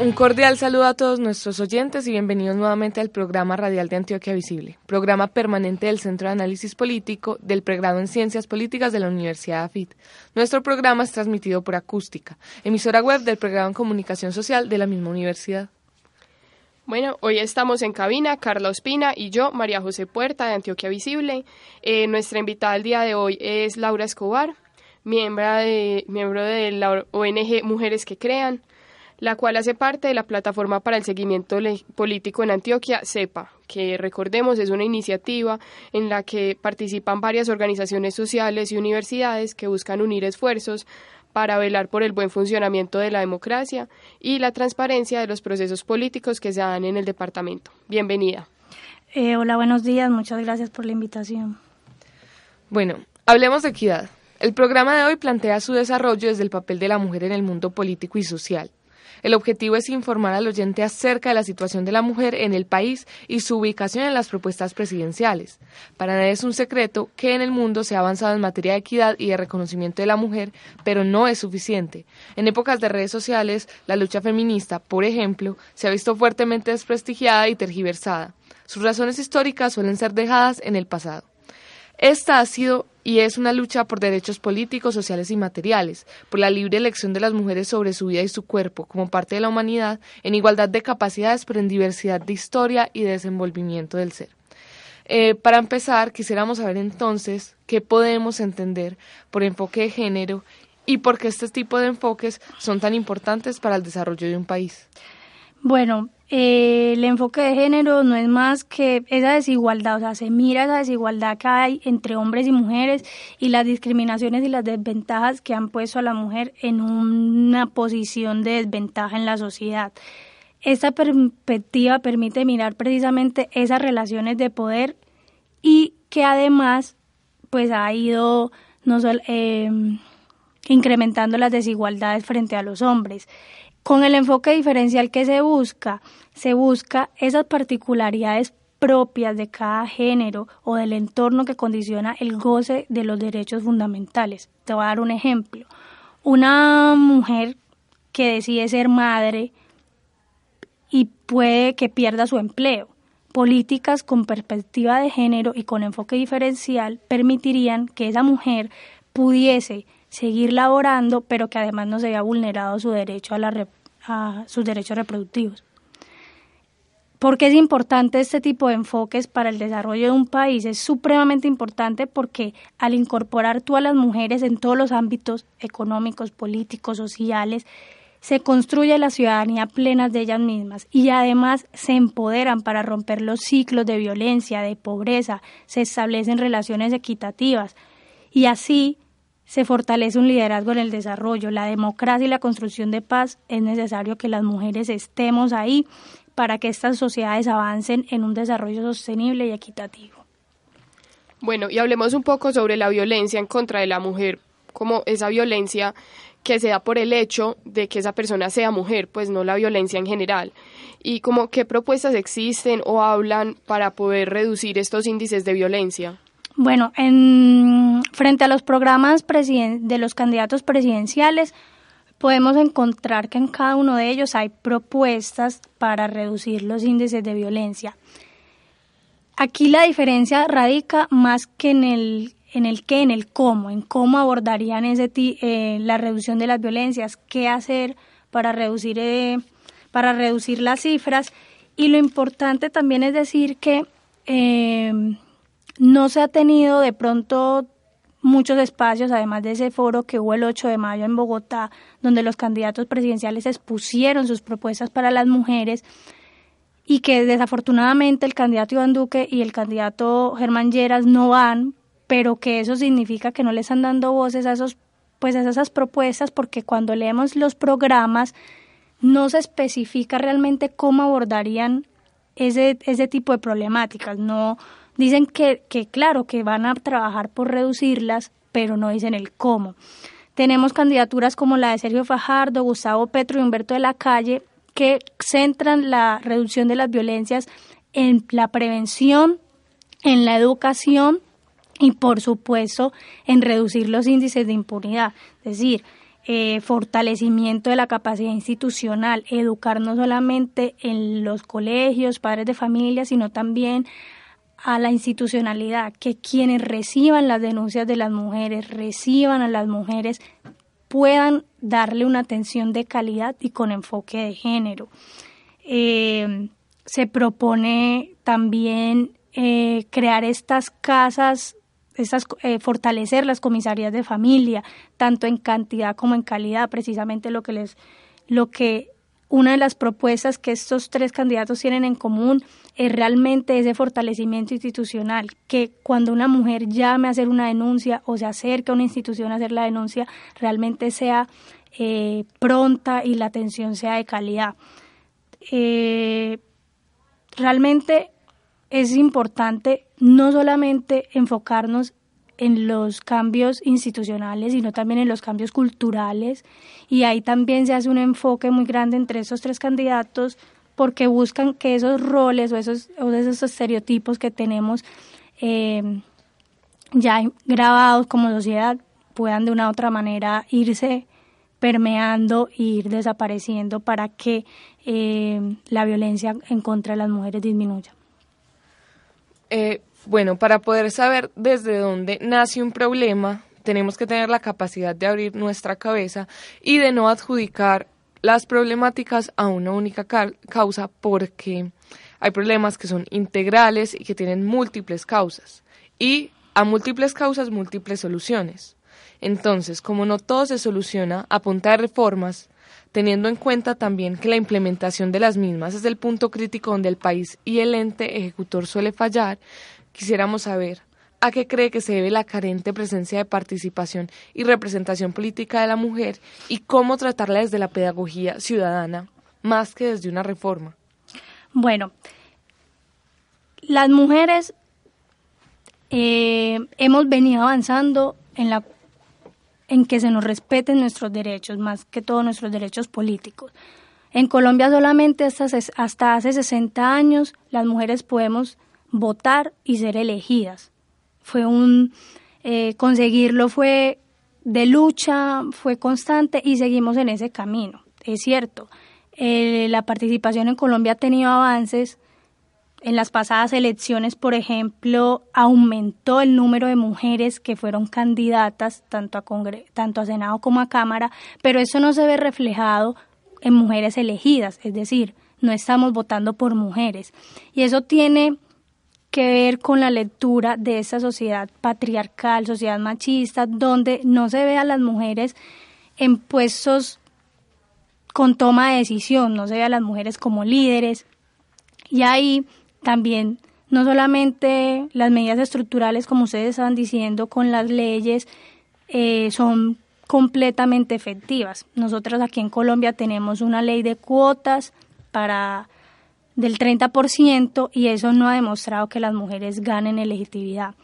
Un cordial saludo a todos nuestros oyentes y bienvenidos nuevamente al programa radial de Antioquia Visible, programa permanente del Centro de Análisis Político del pregrado en Ciencias Políticas de la Universidad AFIT. Nuestro programa es transmitido por Acústica, emisora web del pregrado en Comunicación Social de la misma universidad. Bueno, hoy estamos en cabina, Carla Ospina y yo, María José Puerta de Antioquia Visible. Eh, nuestra invitada el día de hoy es Laura Escobar, miembro de, miembro de la ONG Mujeres que Crean la cual hace parte de la plataforma para el seguimiento político en Antioquia, CEPA, que recordemos es una iniciativa en la que participan varias organizaciones sociales y universidades que buscan unir esfuerzos para velar por el buen funcionamiento de la democracia y la transparencia de los procesos políticos que se dan en el departamento. Bienvenida. Eh, hola, buenos días. Muchas gracias por la invitación. Bueno, hablemos de equidad. El programa de hoy plantea su desarrollo desde el papel de la mujer en el mundo político y social. El objetivo es informar al oyente acerca de la situación de la mujer en el país y su ubicación en las propuestas presidenciales. Para nadie es un secreto que en el mundo se ha avanzado en materia de equidad y de reconocimiento de la mujer, pero no es suficiente. En épocas de redes sociales, la lucha feminista, por ejemplo, se ha visto fuertemente desprestigiada y tergiversada. Sus razones históricas suelen ser dejadas en el pasado. Esta ha sido y es una lucha por derechos políticos, sociales y materiales, por la libre elección de las mujeres sobre su vida y su cuerpo como parte de la humanidad, en igualdad de capacidades, pero en diversidad de historia y de desenvolvimiento del ser. Eh, para empezar, quisiéramos saber entonces qué podemos entender por enfoque de género y por qué este tipo de enfoques son tan importantes para el desarrollo de un país. Bueno, eh, el enfoque de género no es más que esa desigualdad, o sea, se mira esa desigualdad que hay entre hombres y mujeres y las discriminaciones y las desventajas que han puesto a la mujer en una posición de desventaja en la sociedad. Esta perspectiva permite mirar precisamente esas relaciones de poder y que además pues ha ido no eh, incrementando las desigualdades frente a los hombres. Con el enfoque diferencial que se busca, se busca esas particularidades propias de cada género o del entorno que condiciona el goce de los derechos fundamentales. Te voy a dar un ejemplo. Una mujer que decide ser madre y puede que pierda su empleo. Políticas con perspectiva de género y con enfoque diferencial permitirían que esa mujer pudiese seguir laborando, pero que además no se haya vulnerado su derecho a, la, sus derechos reproductivos. ¿Por qué es importante este tipo de enfoques para el desarrollo de un país? Es supremamente importante porque al incorporar tú a las mujeres en todos los ámbitos económicos, políticos, sociales, se construye la ciudadanía plena de ellas mismas y además se empoderan para romper los ciclos de violencia, de pobreza, se establecen relaciones equitativas y así se fortalece un liderazgo en el desarrollo, la democracia y la construcción de paz, es necesario que las mujeres estemos ahí para que estas sociedades avancen en un desarrollo sostenible y equitativo. Bueno, y hablemos un poco sobre la violencia en contra de la mujer, como esa violencia que se da por el hecho de que esa persona sea mujer, pues no la violencia en general. Y como qué propuestas existen o hablan para poder reducir estos índices de violencia. Bueno, en, frente a los programas de los candidatos presidenciales, podemos encontrar que en cada uno de ellos hay propuestas para reducir los índices de violencia. Aquí la diferencia radica más que en el en el qué, en el cómo, en cómo abordarían ese eh, la reducción de las violencias, qué hacer para reducir eh, para reducir las cifras y lo importante también es decir que eh, no se ha tenido de pronto muchos espacios, además de ese foro que hubo el 8 de mayo en Bogotá, donde los candidatos presidenciales expusieron sus propuestas para las mujeres y que desafortunadamente el candidato Iván Duque y el candidato Germán Lleras no van, pero que eso significa que no le están dando voces a esos pues a esas propuestas porque cuando leemos los programas no se especifica realmente cómo abordarían ese, ese tipo de problemáticas. No dicen que, que, claro, que van a trabajar por reducirlas, pero no dicen el cómo. Tenemos candidaturas como la de Sergio Fajardo, Gustavo Petro y Humberto de la Calle, que centran la reducción de las violencias en la prevención, en la educación y, por supuesto, en reducir los índices de impunidad. Es decir, eh, fortalecimiento de la capacidad institucional, educar no solamente en los colegios, padres de familia, sino también a la institucionalidad, que quienes reciban las denuncias de las mujeres, reciban a las mujeres, puedan darle una atención de calidad y con enfoque de género. Eh, se propone también eh, crear estas casas, estas, eh, fortalecer las comisarías de familia, tanto en cantidad como en calidad, precisamente lo que les, lo que una de las propuestas que estos tres candidatos tienen en común es realmente ese fortalecimiento institucional, que cuando una mujer llame a hacer una denuncia o se acerque a una institución a hacer la denuncia, realmente sea eh, pronta y la atención sea de calidad. Eh, realmente es importante no solamente enfocarnos en los cambios institucionales, sino también en los cambios culturales. Y ahí también se hace un enfoque muy grande entre esos tres candidatos porque buscan que esos roles o esos, esos estereotipos que tenemos eh, ya grabados como sociedad puedan de una u otra manera irse permeando e ir desapareciendo para que eh, la violencia en contra de las mujeres disminuya. Eh, bueno, para poder saber desde dónde nace un problema, tenemos que tener la capacidad de abrir nuestra cabeza y de no adjudicar las problemáticas a una única causa porque hay problemas que son integrales y que tienen múltiples causas y a múltiples causas múltiples soluciones. Entonces, como no todo se soluciona a punta de reformas, teniendo en cuenta también que la implementación de las mismas es el punto crítico donde el país y el ente ejecutor suele fallar, quisiéramos saber a qué cree que se debe la carente presencia de participación y representación política de la mujer y cómo tratarla desde la pedagogía ciudadana más que desde una reforma. Bueno, las mujeres eh, hemos venido avanzando en la en que se nos respeten nuestros derechos, más que todos nuestros derechos políticos. En Colombia solamente hasta, hasta hace 60 años las mujeres podemos votar y ser elegidas. Fue un eh, conseguirlo fue de lucha, fue constante y seguimos en ese camino. Es cierto, la participación en Colombia ha tenido avances, en las pasadas elecciones, por ejemplo, aumentó el número de mujeres que fueron candidatas tanto a, tanto a Senado como a Cámara, pero eso no se ve reflejado en mujeres elegidas, es decir, no estamos votando por mujeres. Y eso tiene que ver con la lectura de esa sociedad patriarcal, sociedad machista, donde no se ve a las mujeres en puestos con toma de decisión, no se ve a las mujeres como líderes. Y ahí también no solamente las medidas estructurales, como ustedes estaban diciendo, con las leyes, eh, son completamente efectivas. Nosotros aquí en Colombia tenemos una ley de cuotas para del 30% y eso no ha demostrado que las mujeres ganen en legitimidad.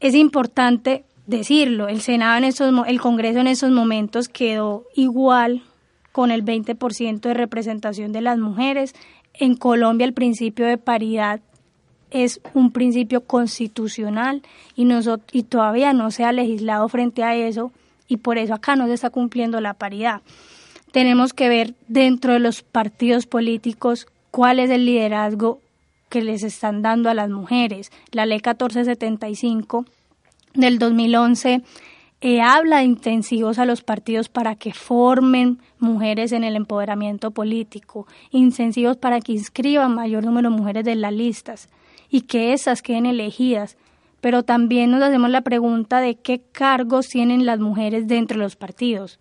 Es importante decirlo, el Senado en esos, el Congreso en esos momentos quedó igual con el 20% de representación de las mujeres, en Colombia el principio de paridad es un principio constitucional y, y todavía no se ha legislado frente a eso y por eso acá no se está cumpliendo la paridad. Tenemos que ver dentro de los partidos políticos cuál es el liderazgo que les están dando a las mujeres. La ley 1475 del 2011 eh, habla de intensivos a los partidos para que formen mujeres en el empoderamiento político, intensivos para que inscriban mayor número de mujeres en las listas y que esas queden elegidas. Pero también nos hacemos la pregunta de qué cargos tienen las mujeres dentro de los partidos.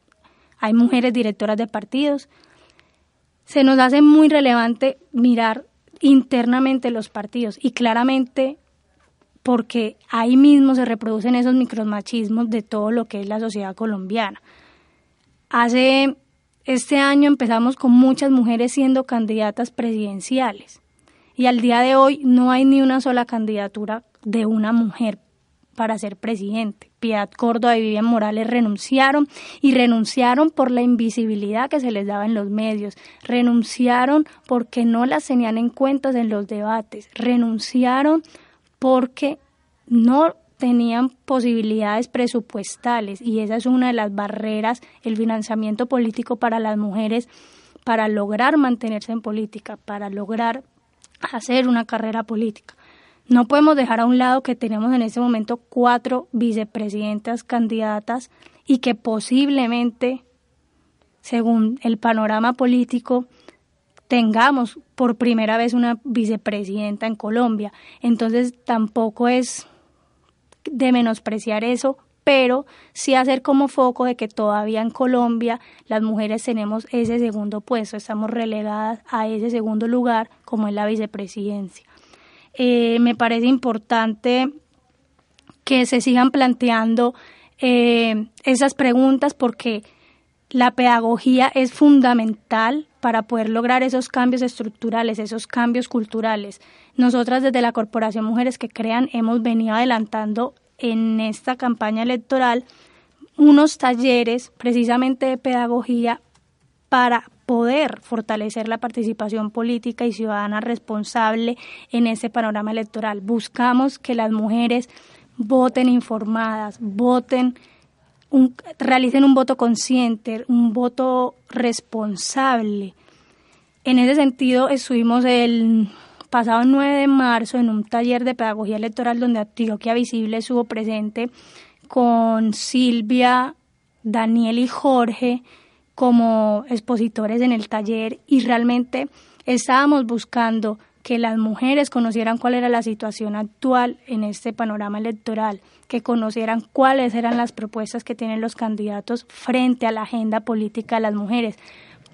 Hay mujeres directoras de partidos. Se nos hace muy relevante mirar internamente los partidos y claramente porque ahí mismo se reproducen esos micromachismos de todo lo que es la sociedad colombiana. Hace este año empezamos con muchas mujeres siendo candidatas presidenciales y al día de hoy no hay ni una sola candidatura de una mujer para ser presidente. Piedad Córdoba y Vivian Morales renunciaron y renunciaron por la invisibilidad que se les daba en los medios, renunciaron porque no las tenían en cuenta en los debates, renunciaron porque no tenían posibilidades presupuestales y esa es una de las barreras, el financiamiento político para las mujeres para lograr mantenerse en política, para lograr hacer una carrera política. No podemos dejar a un lado que tenemos en este momento cuatro vicepresidentas candidatas y que posiblemente, según el panorama político, tengamos por primera vez una vicepresidenta en Colombia. Entonces tampoco es de menospreciar eso, pero sí hacer como foco de que todavía en Colombia las mujeres tenemos ese segundo puesto, estamos relegadas a ese segundo lugar como es la vicepresidencia. Eh, me parece importante que se sigan planteando eh, esas preguntas porque la pedagogía es fundamental para poder lograr esos cambios estructurales, esos cambios culturales. Nosotras desde la Corporación Mujeres que Crean hemos venido adelantando en esta campaña electoral unos talleres precisamente de pedagogía para poder fortalecer la participación política y ciudadana responsable en ese panorama electoral. Buscamos que las mujeres voten informadas, voten, realicen un voto consciente, un voto responsable. En ese sentido, estuvimos el pasado 9 de marzo en un taller de pedagogía electoral donde Antioquia Visible estuvo presente con Silvia, Daniel y Jorge como expositores en el taller y realmente estábamos buscando que las mujeres conocieran cuál era la situación actual en este panorama electoral, que conocieran cuáles eran las propuestas que tienen los candidatos frente a la agenda política de las mujeres,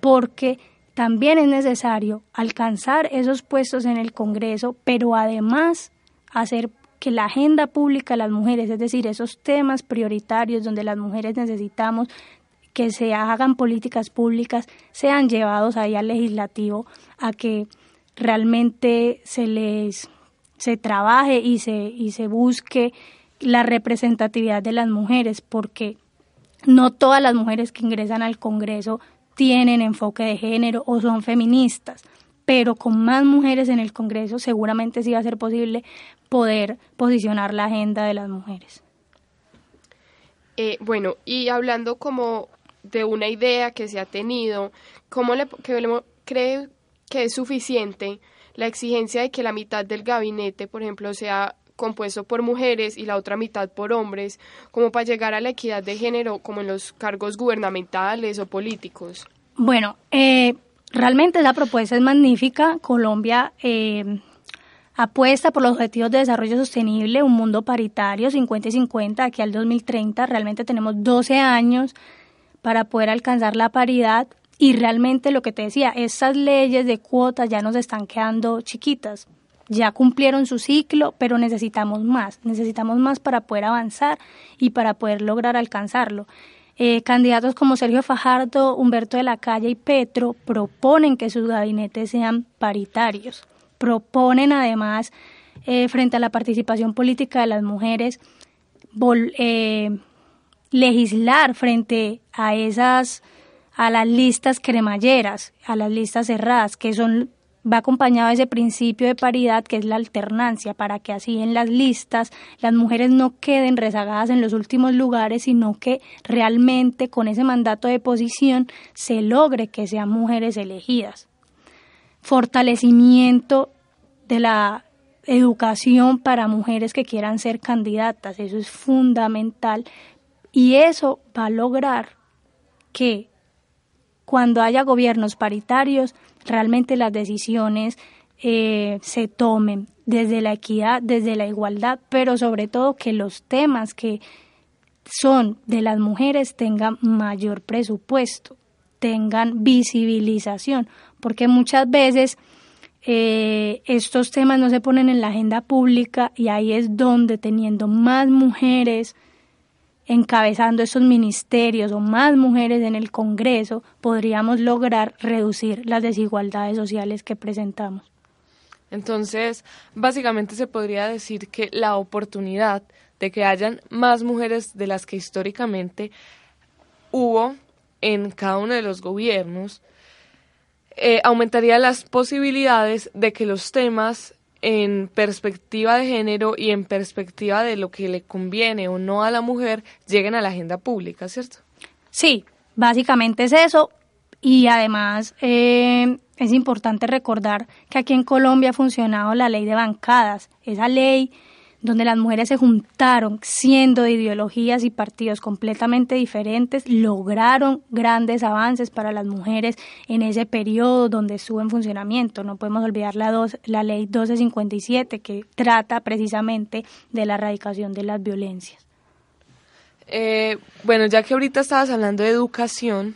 porque también es necesario alcanzar esos puestos en el Congreso, pero además hacer que la agenda pública de las mujeres, es decir, esos temas prioritarios donde las mujeres necesitamos que se hagan políticas públicas, sean llevados ahí al legislativo a que realmente se les se trabaje y se y se busque la representatividad de las mujeres porque no todas las mujeres que ingresan al Congreso tienen enfoque de género o son feministas, pero con más mujeres en el Congreso seguramente sí va a ser posible poder posicionar la agenda de las mujeres. Eh, bueno, y hablando como de una idea que se ha tenido, ¿cómo le, cree que es suficiente la exigencia de que la mitad del gabinete, por ejemplo, sea compuesto por mujeres y la otra mitad por hombres, como para llegar a la equidad de género como en los cargos gubernamentales o políticos? Bueno, eh, realmente la propuesta es magnífica. Colombia eh, apuesta por los objetivos de desarrollo sostenible, un mundo paritario, 50 y 50, aquí al 2030. Realmente tenemos 12 años para poder alcanzar la paridad. Y realmente lo que te decía, estas leyes de cuotas ya nos están quedando chiquitas ya cumplieron su ciclo, pero necesitamos más, necesitamos más para poder avanzar y para poder lograr alcanzarlo. Eh, candidatos como Sergio Fajardo, Humberto de la Calle y Petro proponen que sus gabinetes sean paritarios. Proponen además, eh, frente a la participación política de las mujeres, eh, legislar frente a esas a las listas cremalleras, a las listas cerradas, que son va acompañado de ese principio de paridad que es la alternancia, para que así en las listas las mujeres no queden rezagadas en los últimos lugares, sino que realmente con ese mandato de posición se logre que sean mujeres elegidas. Fortalecimiento de la educación para mujeres que quieran ser candidatas, eso es fundamental y eso va a lograr que cuando haya gobiernos paritarios realmente las decisiones eh, se tomen desde la equidad, desde la igualdad, pero sobre todo que los temas que son de las mujeres tengan mayor presupuesto, tengan visibilización, porque muchas veces eh, estos temas no se ponen en la agenda pública y ahí es donde teniendo más mujeres encabezando esos ministerios o más mujeres en el Congreso, podríamos lograr reducir las desigualdades sociales que presentamos. Entonces, básicamente se podría decir que la oportunidad de que hayan más mujeres de las que históricamente hubo en cada uno de los gobiernos, eh, aumentaría las posibilidades de que los temas en perspectiva de género y en perspectiva de lo que le conviene o no a la mujer lleguen a la agenda pública, ¿cierto? Sí, básicamente es eso. Y además eh, es importante recordar que aquí en Colombia ha funcionado la ley de bancadas. Esa ley donde las mujeres se juntaron siendo de ideologías y partidos completamente diferentes, lograron grandes avances para las mujeres en ese periodo donde estuvo en funcionamiento. No podemos olvidar la, dos, la ley 1257 que trata precisamente de la erradicación de las violencias. Eh, bueno, ya que ahorita estabas hablando de educación,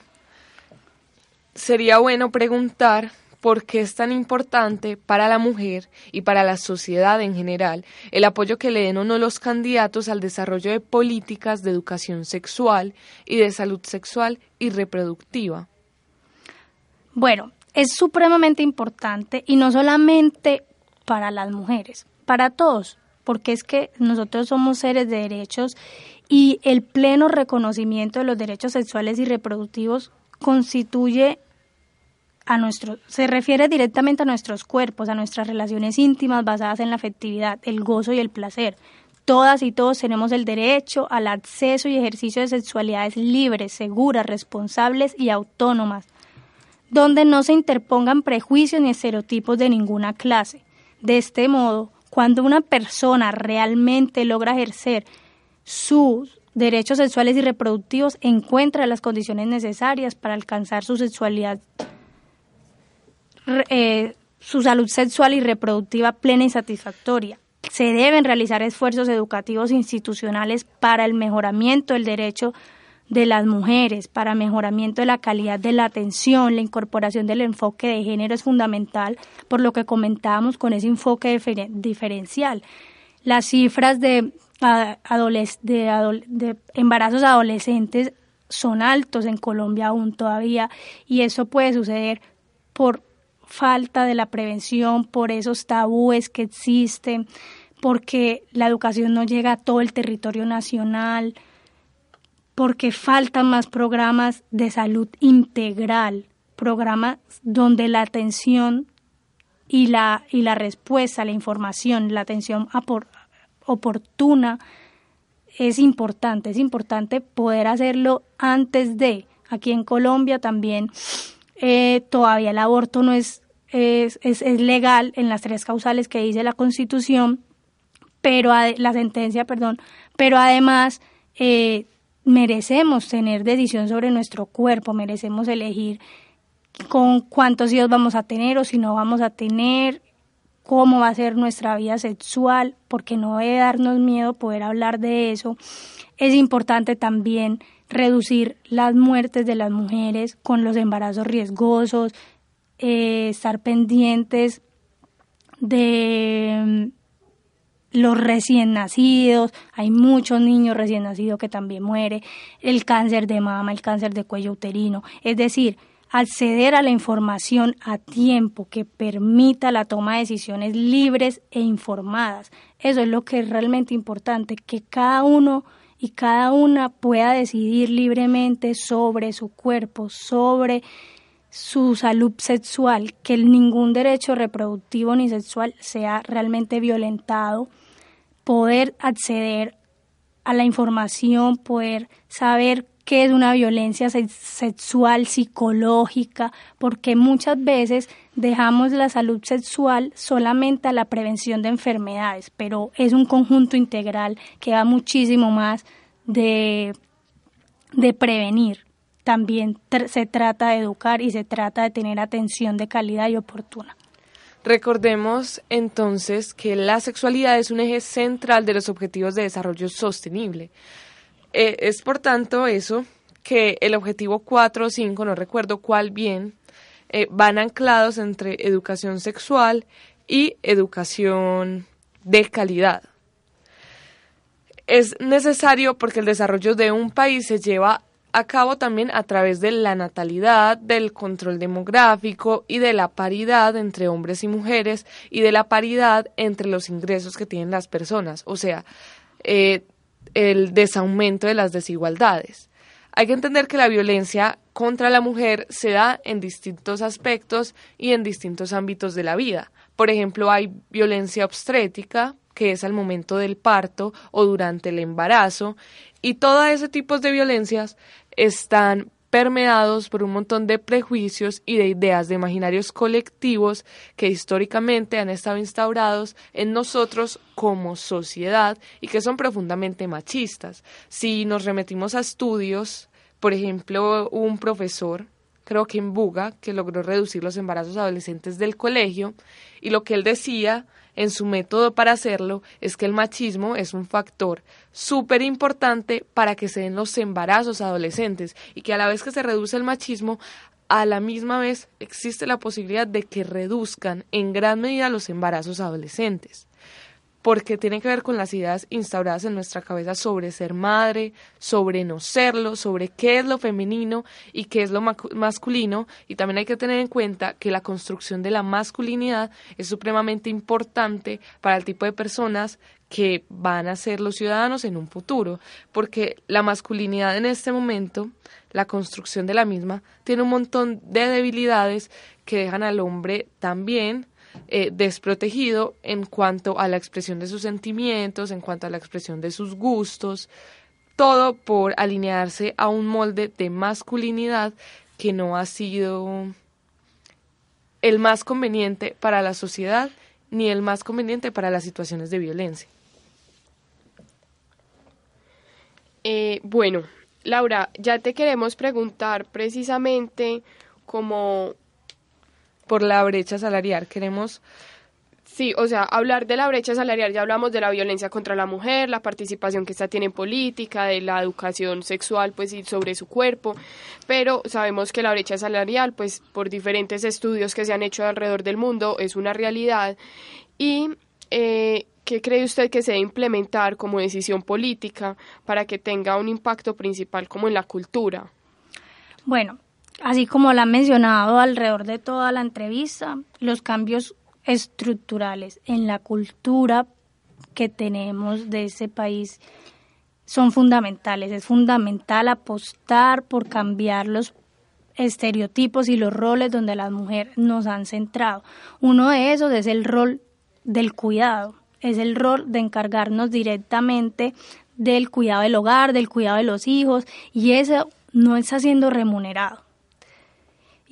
sería bueno preguntar por qué es tan importante para la mujer y para la sociedad en general el apoyo que le den o no los candidatos al desarrollo de políticas de educación sexual y de salud sexual y reproductiva. Bueno, es supremamente importante y no solamente para las mujeres, para todos, porque es que nosotros somos seres de derechos y el pleno reconocimiento de los derechos sexuales y reproductivos constituye se refiere directamente a nuestros cuerpos, a nuestras relaciones íntimas basadas en la afectividad, el gozo y el placer. Todas y todos tenemos el derecho al acceso y ejercicio de sexualidades libres, seguras, responsables y autónomas, donde no se interpongan prejuicios ni estereotipos de ninguna clase. De este modo, cuando una persona realmente logra ejercer sus derechos sexuales y reproductivos, encuentra las condiciones necesarias para alcanzar su sexualidad eh, su salud sexual y reproductiva plena y satisfactoria. Se deben realizar esfuerzos educativos institucionales para el mejoramiento del derecho de las mujeres, para mejoramiento de la calidad de la atención, la incorporación del enfoque de género es fundamental, por lo que comentábamos con ese enfoque diferencial. Las cifras de, de embarazos adolescentes son altos en Colombia aún todavía y eso puede suceder por falta de la prevención, por esos tabúes que existen, porque la educación no llega a todo el territorio nacional, porque faltan más programas de salud integral, programas donde la atención y la, y la respuesta, la información, la atención oportuna es importante, es importante poder hacerlo antes de. Aquí en Colombia también eh, todavía el aborto no es, es, es, legal en las tres causales que dice la Constitución, pero la sentencia, perdón, pero además eh, merecemos tener decisión sobre nuestro cuerpo, merecemos elegir con cuántos hijos vamos a tener o si no vamos a tener, cómo va a ser nuestra vida sexual, porque no debe darnos miedo poder hablar de eso. Es importante también reducir las muertes de las mujeres con los embarazos riesgosos, eh, estar pendientes de mm, los recién nacidos, hay muchos niños recién nacidos que también mueren, el cáncer de mama, el cáncer de cuello uterino, es decir, acceder a la información a tiempo que permita la toma de decisiones libres e informadas. Eso es lo que es realmente importante, que cada uno y cada una pueda decidir libremente sobre su cuerpo, sobre su salud sexual, que ningún derecho reproductivo ni sexual sea realmente violentado, poder acceder a la información, poder saber qué es una violencia sexual psicológica, porque muchas veces dejamos la salud sexual solamente a la prevención de enfermedades, pero es un conjunto integral que va muchísimo más de, de prevenir. También se trata de educar y se trata de tener atención de calidad y oportuna. Recordemos entonces que la sexualidad es un eje central de los objetivos de desarrollo sostenible. Eh, es por tanto eso que el objetivo 4 o 5, no recuerdo cuál bien, eh, van anclados entre educación sexual y educación de calidad. Es necesario porque el desarrollo de un país se lleva a cabo también a través de la natalidad, del control demográfico y de la paridad entre hombres y mujeres y de la paridad entre los ingresos que tienen las personas, o sea, eh, el desaumento de las desigualdades. Hay que entender que la violencia contra la mujer se da en distintos aspectos y en distintos ámbitos de la vida. Por ejemplo, hay violencia obstétrica, que es al momento del parto o durante el embarazo, y todo ese tipo de violencias están permeados por un montón de prejuicios y de ideas de imaginarios colectivos que históricamente han estado instaurados en nosotros como sociedad y que son profundamente machistas. Si nos remetimos a estudios, por ejemplo, un profesor, creo que en Buga, que logró reducir los embarazos adolescentes del colegio, y lo que él decía en su método para hacerlo es que el machismo es un factor súper importante para que se den los embarazos adolescentes y que a la vez que se reduce el machismo, a la misma vez existe la posibilidad de que reduzcan en gran medida los embarazos adolescentes porque tiene que ver con las ideas instauradas en nuestra cabeza sobre ser madre, sobre no serlo, sobre qué es lo femenino y qué es lo masculino. Y también hay que tener en cuenta que la construcción de la masculinidad es supremamente importante para el tipo de personas que van a ser los ciudadanos en un futuro, porque la masculinidad en este momento, la construcción de la misma, tiene un montón de debilidades que dejan al hombre también eh, desprotegido en cuanto a la expresión de sus sentimientos, en cuanto a la expresión de sus gustos, todo por alinearse a un molde de masculinidad que no ha sido el más conveniente para la sociedad ni el más conveniente para las situaciones de violencia. Eh, bueno, Laura, ya te queremos preguntar precisamente como por la brecha salarial. Queremos Sí, o sea, hablar de la brecha salarial, ya hablamos de la violencia contra la mujer, la participación que esta tiene en política, de la educación sexual, pues, y sobre su cuerpo, pero sabemos que la brecha salarial, pues, por diferentes estudios que se han hecho alrededor del mundo, es una realidad. ¿Y eh, qué cree usted que se debe implementar como decisión política para que tenga un impacto principal como en la cultura? Bueno, Así como lo han mencionado alrededor de toda la entrevista, los cambios estructurales en la cultura que tenemos de ese país son fundamentales. Es fundamental apostar por cambiar los estereotipos y los roles donde las mujeres nos han centrado. Uno de esos es el rol del cuidado, es el rol de encargarnos directamente del cuidado del hogar, del cuidado de los hijos, y eso no está siendo remunerado.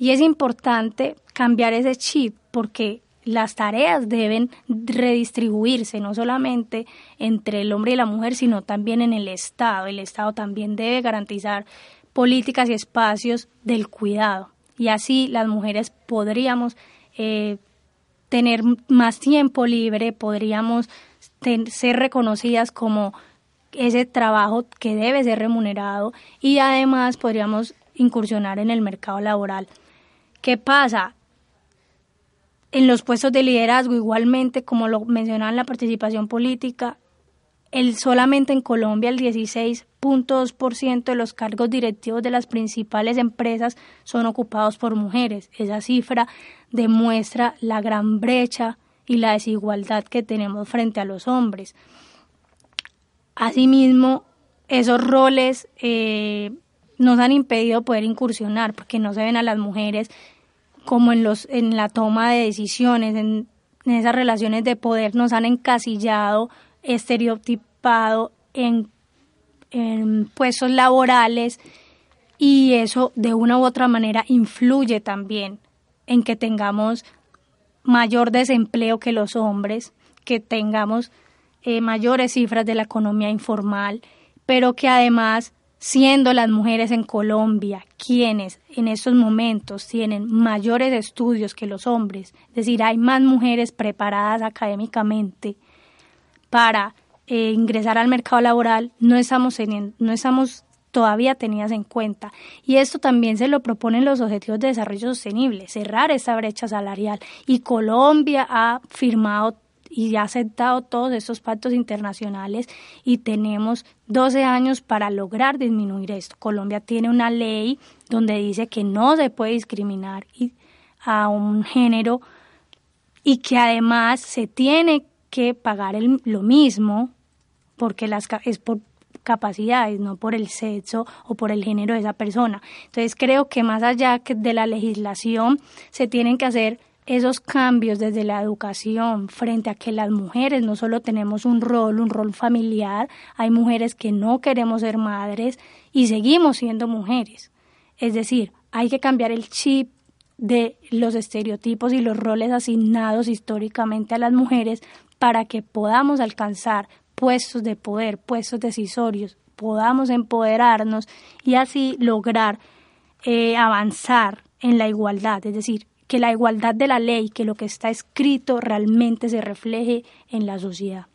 Y es importante cambiar ese chip porque las tareas deben redistribuirse no solamente entre el hombre y la mujer, sino también en el Estado. El Estado también debe garantizar políticas y espacios del cuidado. Y así las mujeres podríamos eh, tener más tiempo libre, podríamos ser reconocidas como ese trabajo que debe ser remunerado y además podríamos incursionar en el mercado laboral ¿Qué pasa? En los puestos de liderazgo, igualmente, como lo mencionaba en la participación política, el, solamente en Colombia el 16.2% de los cargos directivos de las principales empresas son ocupados por mujeres. Esa cifra demuestra la gran brecha y la desigualdad que tenemos frente a los hombres. Asimismo, esos roles eh, nos han impedido poder incursionar porque no se ven a las mujeres como en los en la toma de decisiones, en, esas relaciones de poder nos han encasillado, estereotipado en, en puestos laborales y eso de una u otra manera influye también en que tengamos mayor desempleo que los hombres, que tengamos eh, mayores cifras de la economía informal, pero que además siendo las mujeres en Colombia quienes en estos momentos tienen mayores estudios que los hombres, es decir, hay más mujeres preparadas académicamente para eh, ingresar al mercado laboral, no estamos, teniendo, no estamos todavía tenidas en cuenta. Y esto también se lo proponen los Objetivos de Desarrollo Sostenible, cerrar esa brecha salarial. Y Colombia ha firmado y ha aceptado todos estos pactos internacionales y tenemos 12 años para lograr disminuir esto. Colombia tiene una ley donde dice que no se puede discriminar a un género y que además se tiene que pagar lo mismo porque las, es por capacidades, no por el sexo o por el género de esa persona. Entonces creo que más allá de la legislación se tienen que hacer esos cambios desde la educación frente a que las mujeres no solo tenemos un rol, un rol familiar, hay mujeres que no queremos ser madres y seguimos siendo mujeres. Es decir, hay que cambiar el chip de los estereotipos y los roles asignados históricamente a las mujeres para que podamos alcanzar puestos de poder, puestos decisorios, podamos empoderarnos y así lograr eh, avanzar en la igualdad, es decir, que la igualdad de la ley, que lo que está escrito realmente se refleje en la sociedad.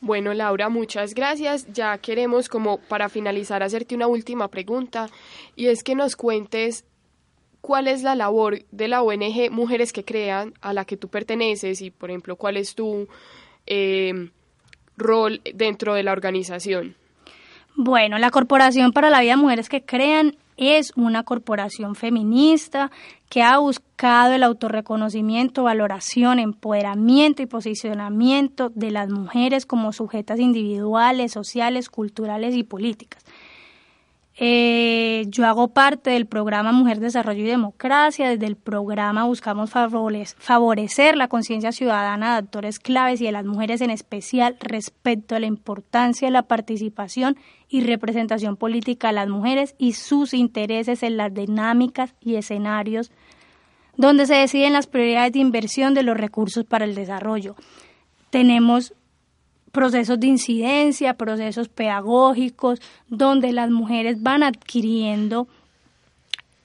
Bueno, Laura, muchas gracias. Ya queremos, como para finalizar, hacerte una última pregunta y es que nos cuentes cuál es la labor de la ONG Mujeres que Crean a la que tú perteneces y, por ejemplo, cuál es tu eh, rol dentro de la organización? Bueno, la Corporación para la Vida Mujeres que Crean es una corporación feminista que ha buscado el autorreconocimiento, valoración, empoderamiento y posicionamiento de las mujeres como sujetas individuales, sociales, culturales y políticas. Eh, yo hago parte del programa Mujer, Desarrollo y Democracia. Desde el programa buscamos favorecer la conciencia ciudadana de actores claves y de las mujeres en especial respecto a la importancia de la participación y representación política de las mujeres y sus intereses en las dinámicas y escenarios donde se deciden las prioridades de inversión de los recursos para el desarrollo. Tenemos procesos de incidencia, procesos pedagógicos, donde las mujeres van adquiriendo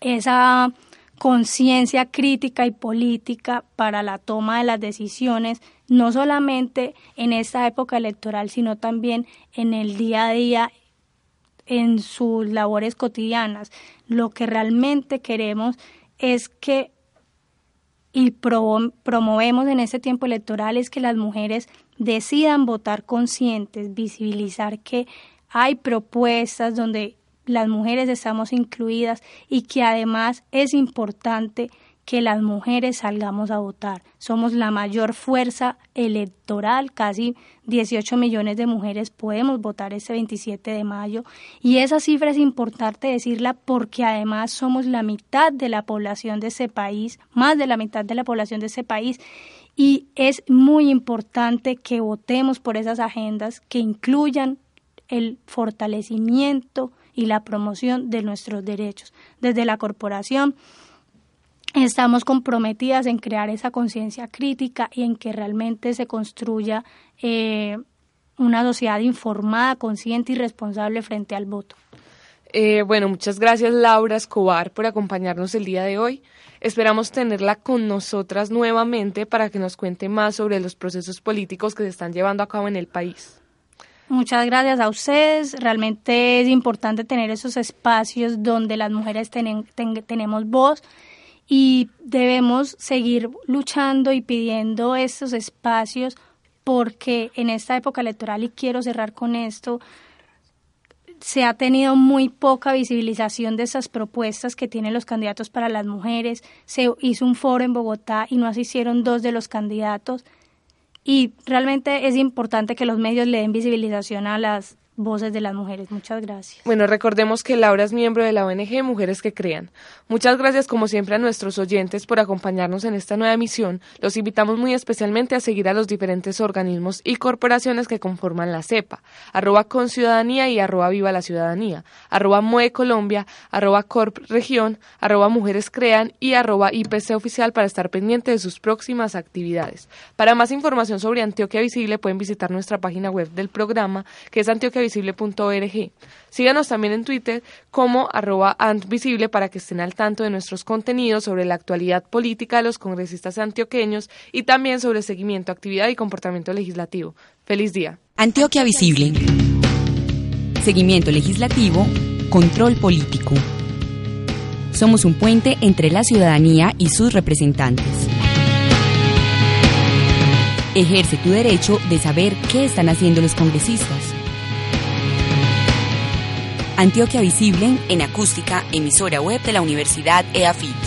esa conciencia crítica y política para la toma de las decisiones, no solamente en esta época electoral, sino también en el día a día, en sus labores cotidianas. Lo que realmente queremos es que y promovemos en este tiempo electoral es que las mujeres decidan votar conscientes, visibilizar que hay propuestas donde las mujeres estamos incluidas y que además es importante que las mujeres salgamos a votar. Somos la mayor fuerza electoral, casi 18 millones de mujeres podemos votar este 27 de mayo y esa cifra es importante decirla porque además somos la mitad de la población de ese país, más de la mitad de la población de ese país y es muy importante que votemos por esas agendas que incluyan el fortalecimiento y la promoción de nuestros derechos. Desde la corporación estamos comprometidas en crear esa conciencia crítica y en que realmente se construya eh, una sociedad informada, consciente y responsable frente al voto. Eh, bueno, muchas gracias Laura Escobar por acompañarnos el día de hoy. Esperamos tenerla con nosotras nuevamente para que nos cuente más sobre los procesos políticos que se están llevando a cabo en el país. Muchas gracias a ustedes. Realmente es importante tener esos espacios donde las mujeres tenemos voz y debemos seguir luchando y pidiendo estos espacios porque en esta época electoral, y quiero cerrar con esto, se ha tenido muy poca visibilización de esas propuestas que tienen los candidatos para las mujeres. Se hizo un foro en Bogotá y no asistieron dos de los candidatos. Y realmente es importante que los medios le den visibilización a las voces de las mujeres. Muchas gracias. Bueno, recordemos que Laura es miembro de la ONG Mujeres que Crean. Muchas gracias como siempre a nuestros oyentes por acompañarnos en esta nueva emisión. Los invitamos muy especialmente a seguir a los diferentes organismos y corporaciones que conforman la CEPA, arroba con ciudadanía y arroba viva la ciudadanía, arroba MUE Colombia, arroba Corp Región, arroba Mujeres Crean y arroba IPC Oficial para estar pendiente de sus próximas actividades. Para más información sobre Antioquia Visible pueden visitar nuestra página web del programa que es Antioquia visible.org. Síganos también en Twitter como arroba antvisible para que estén al tanto de nuestros contenidos sobre la actualidad política de los congresistas antioqueños y también sobre seguimiento, actividad y comportamiento legislativo. Feliz día. Antioquia Visible. Seguimiento legislativo, control político. Somos un puente entre la ciudadanía y sus representantes. Ejerce tu derecho de saber qué están haciendo los congresistas. Antioquia Visible en acústica, emisora web de la Universidad EAFIT.